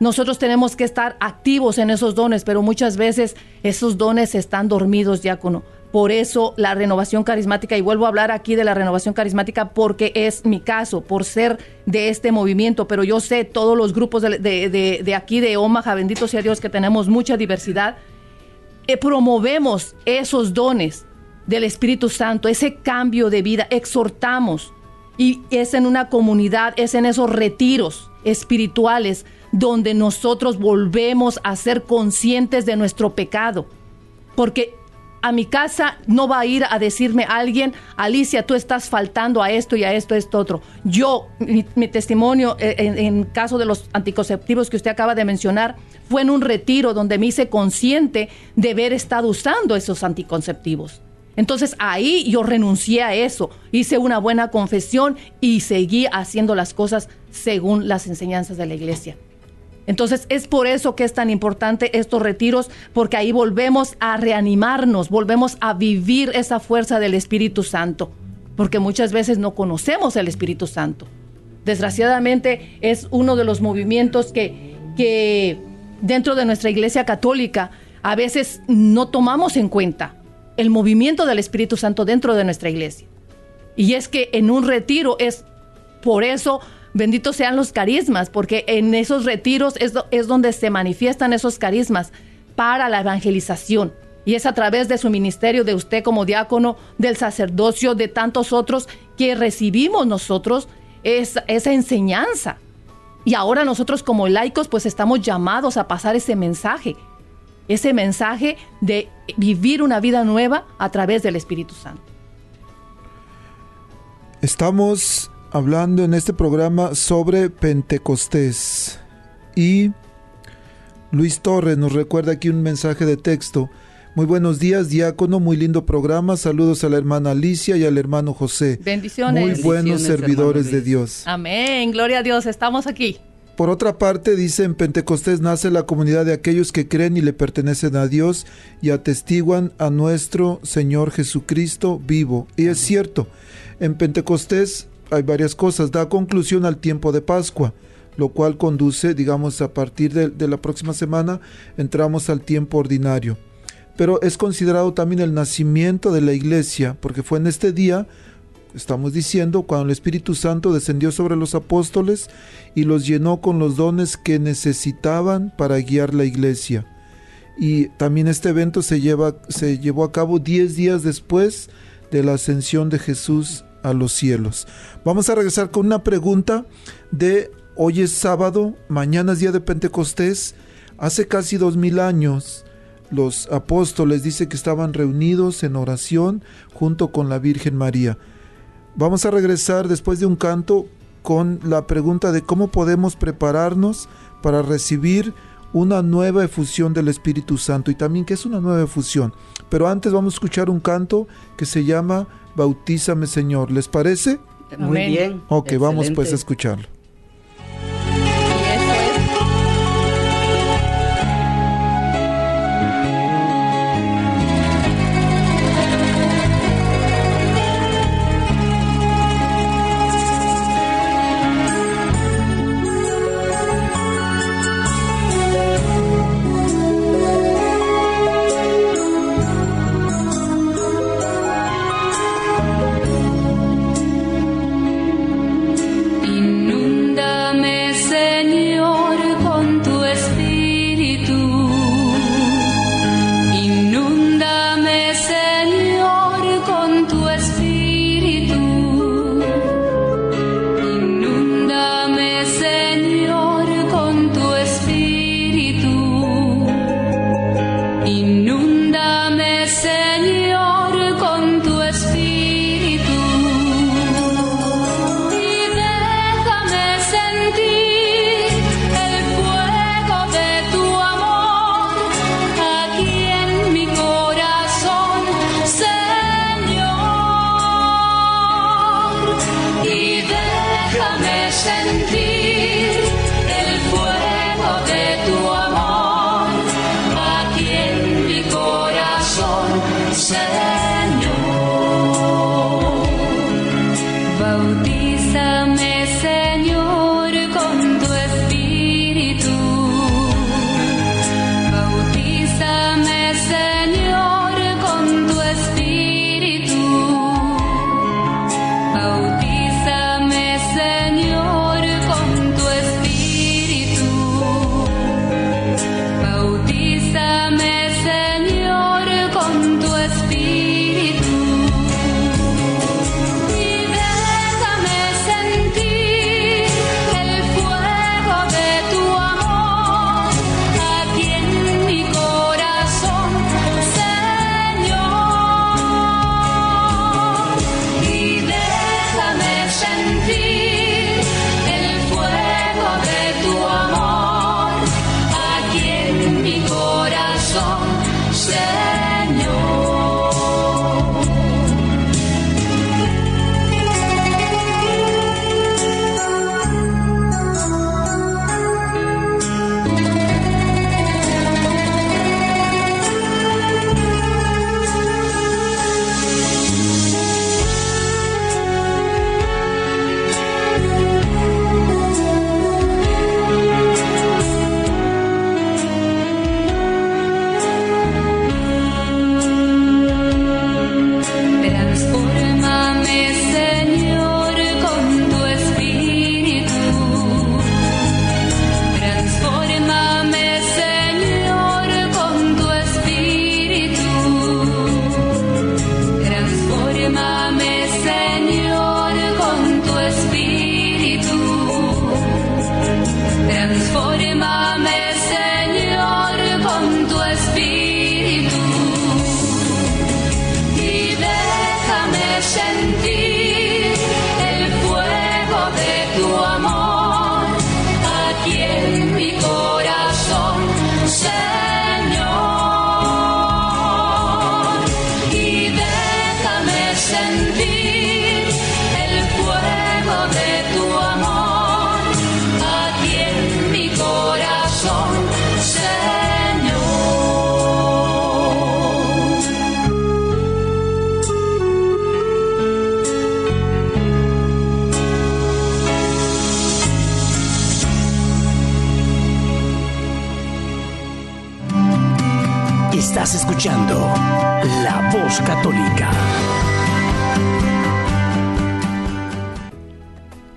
Nosotros tenemos que estar activos en esos dones, pero muchas veces esos dones están dormidos, diácono. Por eso la renovación carismática, y vuelvo a hablar aquí de la renovación carismática porque es mi caso, por ser de este movimiento, pero yo sé todos los grupos de, aquí de Omaha, bendito sea Dios que tenemos mucha diversidad, eh, promovemos esos dones del Espíritu Santo, ese cambio de vida, exhortamos y es en una comunidad, es en esos retiros espirituales donde nosotros volvemos a ser conscientes de nuestro pecado. Porque a mi casa no va a ir a decirme alguien, Alicia, tú estás faltando a esto y a esto, a esto otro. Yo, mi, testimonio eh, en, en, caso de los anticonceptivos que usted acaba de mencionar, fue en un retiro donde me hice consciente de haber estado usando esos anticonceptivos. Entonces ahí yo renuncié a eso, hice una buena confesión y seguí haciendo las cosas según las enseñanzas de la iglesia. Entonces es por eso que es tan importante estos retiros, porque ahí volvemos a reanimarnos, volvemos a vivir esa fuerza del Espíritu Santo, porque muchas veces no conocemos el Espíritu Santo. Desgraciadamente es uno de los movimientos que, que dentro de nuestra iglesia católica a veces no tomamos en cuenta el movimiento del Espíritu Santo dentro de nuestra iglesia. Y es que en un retiro es por eso, benditos sean los carismas, porque en esos retiros es, donde se manifiestan esos carismas para la evangelización. Y es a través de su ministerio, de usted como diácono, del sacerdocio, de tantos otros, que recibimos nosotros esa, esa enseñanza. Y ahora nosotros como laicos pues estamos llamados a pasar ese mensaje ese mensaje de vivir una vida nueva a través del Espíritu Santo. Estamos hablando en este programa sobre Pentecostés y Luis Torres nos recuerda aquí un mensaje de texto. Muy buenos días, diácono, muy lindo programa. Saludos a la hermana Alicia y al hermano José. Bendiciones. Muy buenos Bendiciones, servidores de. Dios. Amén. Gloria a Dios. Estamos aquí. Por otra parte, dice, en Pentecostés nace la comunidad de aquellos que creen y le pertenecen a Dios y atestiguan a nuestro Señor Jesucristo vivo. Y es cierto, en Pentecostés hay varias cosas. Da conclusión al tiempo de Pascua, lo cual conduce, digamos, a partir de, la próxima semana, entramos al tiempo ordinario. Pero es considerado también el nacimiento de la iglesia, porque fue en este día estamos diciendo, cuando el Espíritu Santo descendió sobre los apóstoles y los llenó con los dones que necesitaban para guiar la iglesia. Y también este evento se, lleva, se llevó a cabo 10 días después de la ascensión de Jesús a los cielos. Vamos a regresar con una pregunta de hoy es sábado, mañana es día de Pentecostés, hace casi dos mil años los apóstoles dice que estaban reunidos en oración junto con la Virgen María. Vamos a regresar después de un canto con la pregunta de cómo podemos prepararnos para recibir una nueva efusión del Espíritu Santo y también que es una nueva efusión. Pero antes vamos a escuchar un canto que se llama Bautízame Señor. ¿Les parece? Muy bien. Ok, vamos pues a escucharlo.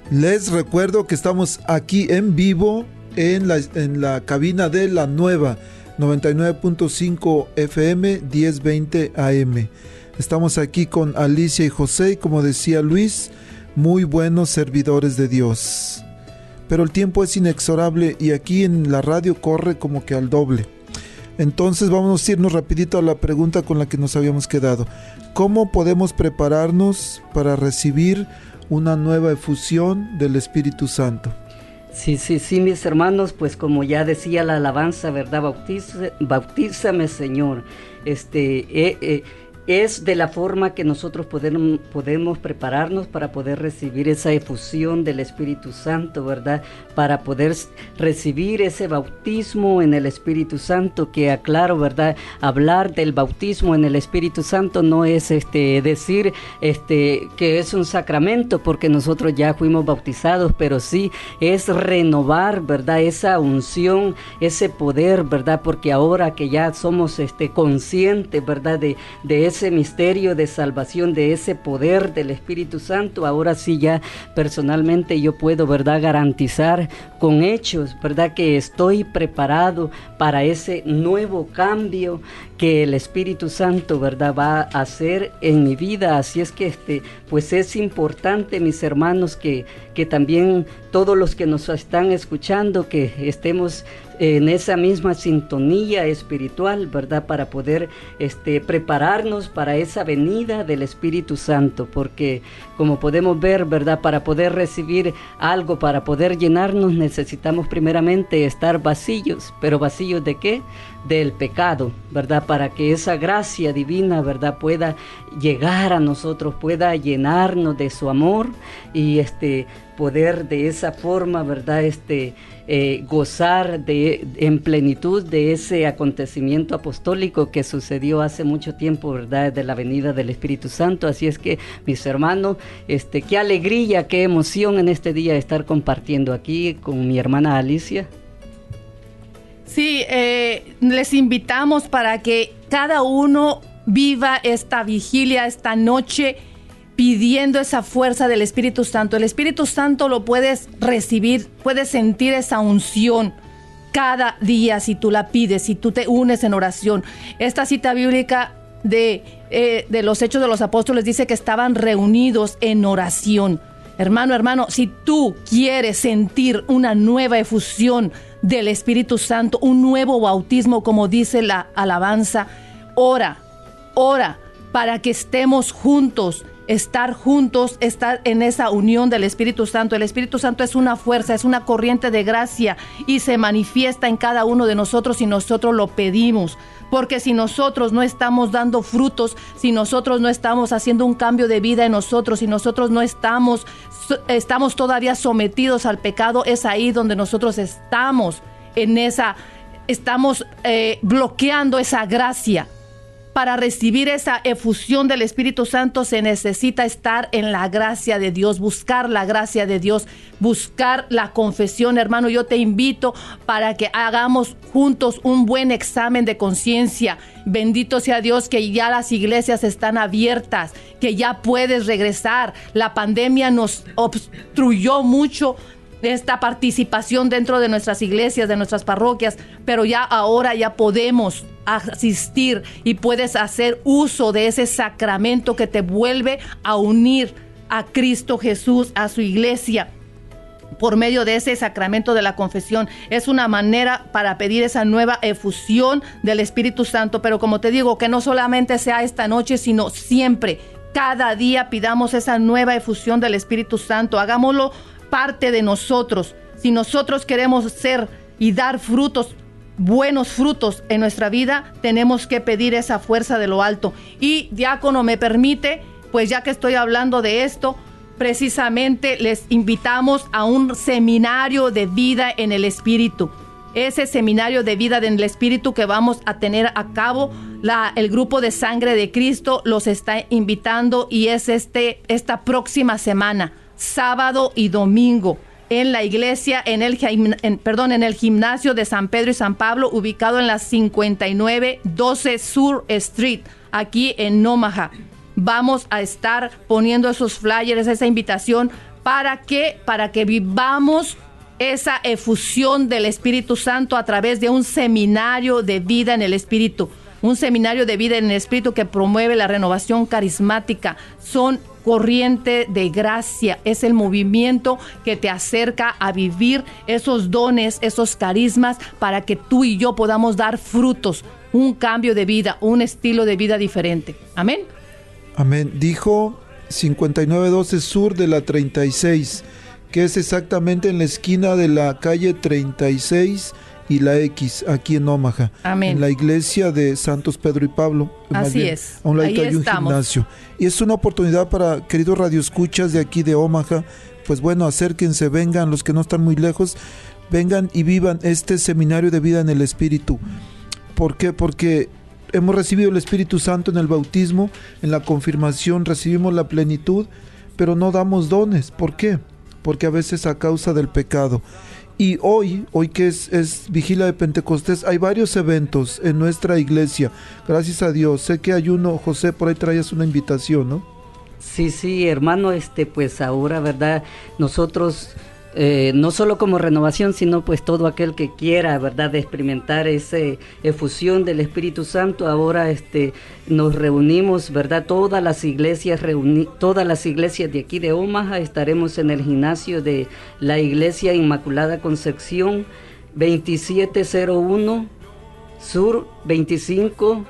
Les recuerdo que estamos aquí en vivo en la, en la cabina de la nueva 99.5 FM 1020 AM. Estamos aquí con Alicia y José, y como decía Luis, muy buenos servidores de Dios. Pero el tiempo es inexorable y aquí en la radio corre como que al doble. Entonces vamos a irnos rapidito a la pregunta con la que nos habíamos quedado. ¿Cómo podemos prepararnos para recibir una nueva efusión del Espíritu Santo? Sí, sí, sí, mis hermanos, pues como ya decía la alabanza, ¿verdad? Bautízame, Señor. Este, eh, eh, es de la forma que nosotros podemos, prepararnos para poder recibir esa efusión del Espíritu Santo, ¿verdad? Para poder recibir ese bautismo en el Espíritu Santo, que aclaro, ¿verdad? Hablar del bautismo en el Espíritu Santo no es este decir este que es un sacramento porque nosotros ya fuimos bautizados, pero sí es renovar, ¿verdad? Esa unción, ese poder, ¿verdad? Porque ahora que ya somos este conscientes, ¿verdad? De, de misterio de salvación, de ese poder del Espíritu Santo, ahora sí ya personalmente yo puedo, ¿verdad? Garantizar con hechos, ¿verdad? Que estoy preparado para ese nuevo cambio que el Espíritu Santo, ¿verdad? Va a hacer en mi vida. Así es que, este, pues es importante, mis hermanos, que, que también todos los que nos están escuchando, que estemos en esa misma sintonía espiritual, ¿verdad? Para poder este, prepararnos para esa venida del Espíritu Santo, porque como podemos ver, ¿verdad? Para poder recibir algo, para poder llenarnos, necesitamos primeramente estar vacíos, pero vacíos de qué? Del pecado, ¿verdad? Para que esa gracia divina, ¿verdad? Pueda llegar a nosotros, pueda llenarnos de su amor y este poder de esa forma, ¿verdad? Este eh, gozar de, en plenitud de ese acontecimiento apostólico que sucedió hace mucho tiempo, ¿verdad? De la venida del Espíritu Santo. Así es que, mis hermanos, este, qué alegría, qué emoción en este día estar compartiendo aquí con mi hermana Alicia. Sí, eh, les invitamos para que cada uno viva esta vigilia, esta noche, pidiendo esa fuerza del Espíritu Santo. El Espíritu Santo lo puedes recibir, puedes sentir esa unción cada día si tú la pides, si tú te unes en oración. Esta cita bíblica de, eh, de los Hechos de los Apóstoles dice que estaban reunidos en oración. Hermano, hermano, si tú quieres sentir una nueva efusión del Espíritu Santo, un nuevo bautismo, como dice la alabanza, ora, ora para que estemos juntos, estar juntos, estar en esa unión del Espíritu Santo. El Espíritu Santo es una fuerza, es una corriente de gracia y se manifiesta en cada uno de nosotros si nosotros lo pedimos. Porque si nosotros no estamos dando frutos, si nosotros no estamos haciendo un cambio de vida en nosotros, si nosotros no estamos, estamos todavía sometidos al pecado, es ahí donde nosotros estamos en esa, estamos eh, bloqueando esa gracia. Para recibir esa efusión del Espíritu Santo se necesita estar en la gracia de Dios, buscar la gracia de Dios, buscar la confesión, hermano. Yo te invito para que hagamos juntos un buen examen de conciencia. Bendito sea Dios que ya las iglesias están abiertas, que ya puedes regresar. La pandemia nos obstruyó mucho esta participación dentro de nuestras iglesias, de nuestras parroquias, pero ya ahora ya podemos asistir y puedes hacer uso de ese sacramento que te vuelve a unir a Cristo Jesús, a su iglesia por medio de ese sacramento de la confesión. Es una manera para pedir esa nueva efusión del Espíritu Santo, pero como te digo, que no solamente sea esta noche, sino siempre, cada día pidamos esa nueva efusión del Espíritu Santo, hagámoslo parte de nosotros. Si nosotros queremos ser y dar frutos, buenos frutos en nuestra vida, tenemos que pedir esa fuerza de lo alto. Y diácono, me permite, pues ya que estoy hablando de esto, precisamente les invitamos a un seminario de vida en el Espíritu. Ese seminario de vida en el Espíritu que vamos a tener a cabo, la, el grupo de sangre de Cristo los está invitando y es este, esta próxima semana, sábado y domingo. en la iglesia, en el, en- perdón, en el gimnasio de San Pedro y San Pablo, ubicado en la 5912 Sur Street, aquí en Omaha. Vamos a estar poniendo esos flyers, esa invitación, ¿para qué? Para que vivamos esa efusión del Espíritu Santo a través de un seminario de vida en el Espíritu. Un seminario de vida en el Espíritu que promueve la renovación carismática. Son corriente de gracia. Es el movimiento que te acerca a vivir esos dones, esos carismas, para que tú y yo podamos dar frutos, un cambio de vida, un estilo de vida diferente. Amén. Amén. Dijo 5912 Sur de la 36, que es exactamente en la esquina de la calle 36 y la X, aquí en Omaha. Amén. En la iglesia de Santos Pedro y Pablo. Así bien, es. A un hay un estamos. gimnasio. Y es una oportunidad para queridos radioescuchas de aquí de Omaha. Pues bueno, acérquense, vengan, los que no están muy lejos, vengan y vivan este seminario de vida en el Espíritu. ¿Por qué? Porque hemos recibido el Espíritu Santo en el bautismo, en la confirmación recibimos la plenitud, pero no damos dones. ¿Por qué? Porque a veces a causa del pecado. Y hoy, hoy que es, es Vigila de Pentecostés, hay varios eventos en nuestra iglesia. Gracias a Dios. Sé que hay uno, José, por ahí traías una invitación, ¿no? Sí, sí, hermano, este, pues ahora, ¿verdad? Nosotros, eh, no solo como renovación, sino pues todo aquel que quiera, ¿verdad? De experimentar esa efusión del Espíritu Santo, ahora este, nos reunimos, ¿verdad? Todas las iglesias, reuni todas las iglesias de aquí de Omaha, estaremos en el gimnasio de la Iglesia Inmaculada Concepción, 2701 Sur 25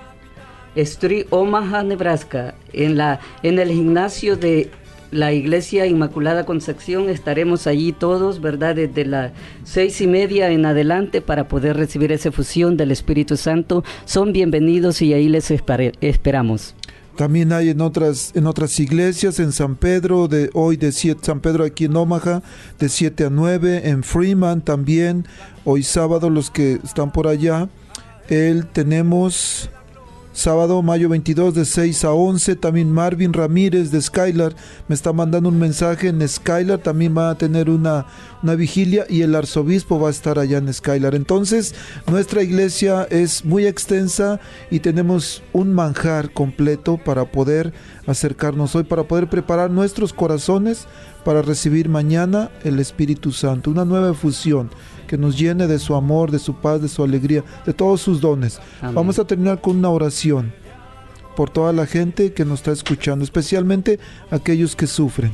Street, Omaha, Nebraska. En, la, en el gimnasio de la Iglesia Inmaculada Concepción estaremos allí todos, ¿verdad? Desde las seis y media en adelante para poder recibir esa fusión del Espíritu Santo. Son bienvenidos y ahí les esperamos. También hay en otras, en otras iglesias, en San Pedro, de hoy de 7, San Pedro aquí en Omaha, de 7 a 9, en Freeman también, hoy sábado los que están por allá, el tenemos sábado mayo 22 de 6 a 11, también Marvin Ramírez de Skylar me está mandando un mensaje en Skylar, también va a tener una, una vigilia y el arzobispo va a estar allá en Skylar. Entonces, nuestra iglesia es muy extensa y tenemos un manjar completo para poder acercarnos hoy, para poder preparar nuestros corazones para recibir mañana el Espíritu Santo, una nueva efusión que nos llene de su amor, de su paz, de su alegría, de todos sus dones. Amén. Vamos a terminar con una oración por toda la gente que nos está escuchando, especialmente aquellos que sufren.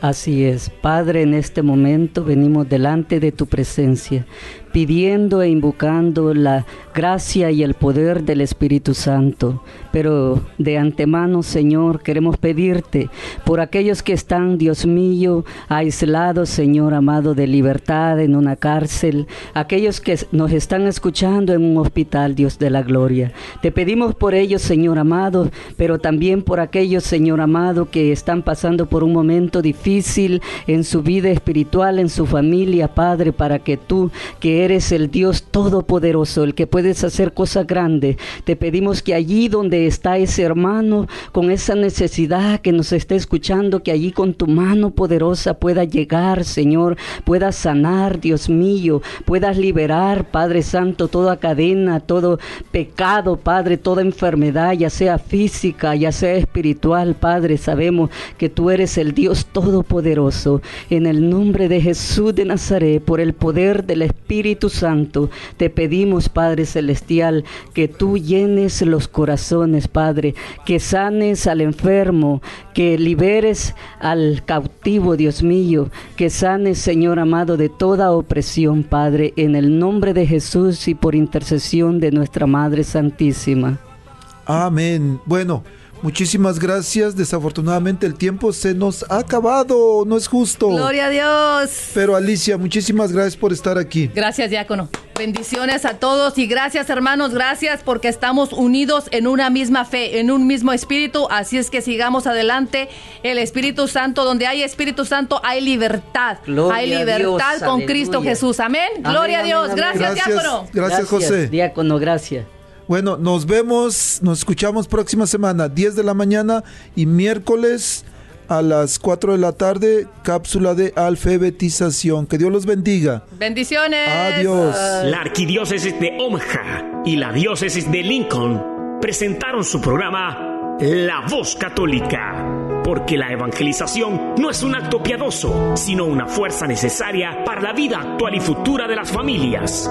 Así es, Padre, en este momento venimos delante de tu presencia, pidiendo e invocando la gracia y el poder del Espíritu Santo. Pero de antemano, Señor, queremos pedirte por aquellos que están, Dios mío, aislados, Señor amado, de libertad en una cárcel, aquellos que nos están escuchando en un hospital, Dios de la gloria. Te pedimos por ellos, Señor amado, pero también por aquellos, Señor amado, que están pasando por un momento difícil en su vida espiritual, en su familia, Padre, para que tú, que eres el Dios todopoderoso, el que puedes hacer cosas grandes, te pedimos que allí donde está ese hermano, con esa necesidad que nos esté escuchando, que allí con tu mano poderosa pueda llegar, Señor, puedas sanar, Dios mío, puedas liberar, Padre Santo, toda cadena, todo pecado, Padre, toda enfermedad, ya sea física, ya sea espiritual, Padre, sabemos que tú eres el Dios todopoderoso. En el nombre de Jesús de Nazaret, por el poder del Espíritu Santo, te pedimos, Padre Celestial, que tú llenes los corazones, Padre, que sanes al enfermo, que liberes al cautivo, Dios mío, que sanes, Señor amado, de toda opresión, Padre, en el nombre de Jesús y por intercesión de nuestra Madre Santísima. Amén. Bueno, muchísimas gracias. Desafortunadamente el tiempo se nos ha acabado, no es justo. Gloria a Dios. Pero Alicia, muchísimas gracias por estar aquí. Gracias, diácono. Bendiciones a todos y gracias, hermanos. Gracias porque estamos unidos en una misma fe, en un mismo espíritu. Así es que sigamos adelante. El Espíritu Santo, donde hay Espíritu Santo, hay libertad. Gloria hay libertad Dios, con aleluya. Cristo Jesús. Amén. Amén, Gloria a Dios. amén. Gracias, Gracias. diácono. Gracias, José. Diácono, gracias. Bueno, nos vemos, nos escuchamos próxima semana, 10 de la mañana y miércoles a las 4 de la tarde, cápsula de alfabetización. Que Dios los bendiga. Bendiciones. Adiós. La arquidiócesis de Omaha y la diócesis de Lincoln presentaron su programa La Voz Católica, porque la evangelización no es un acto piadoso, sino una fuerza necesaria para la vida actual y futura de las familias.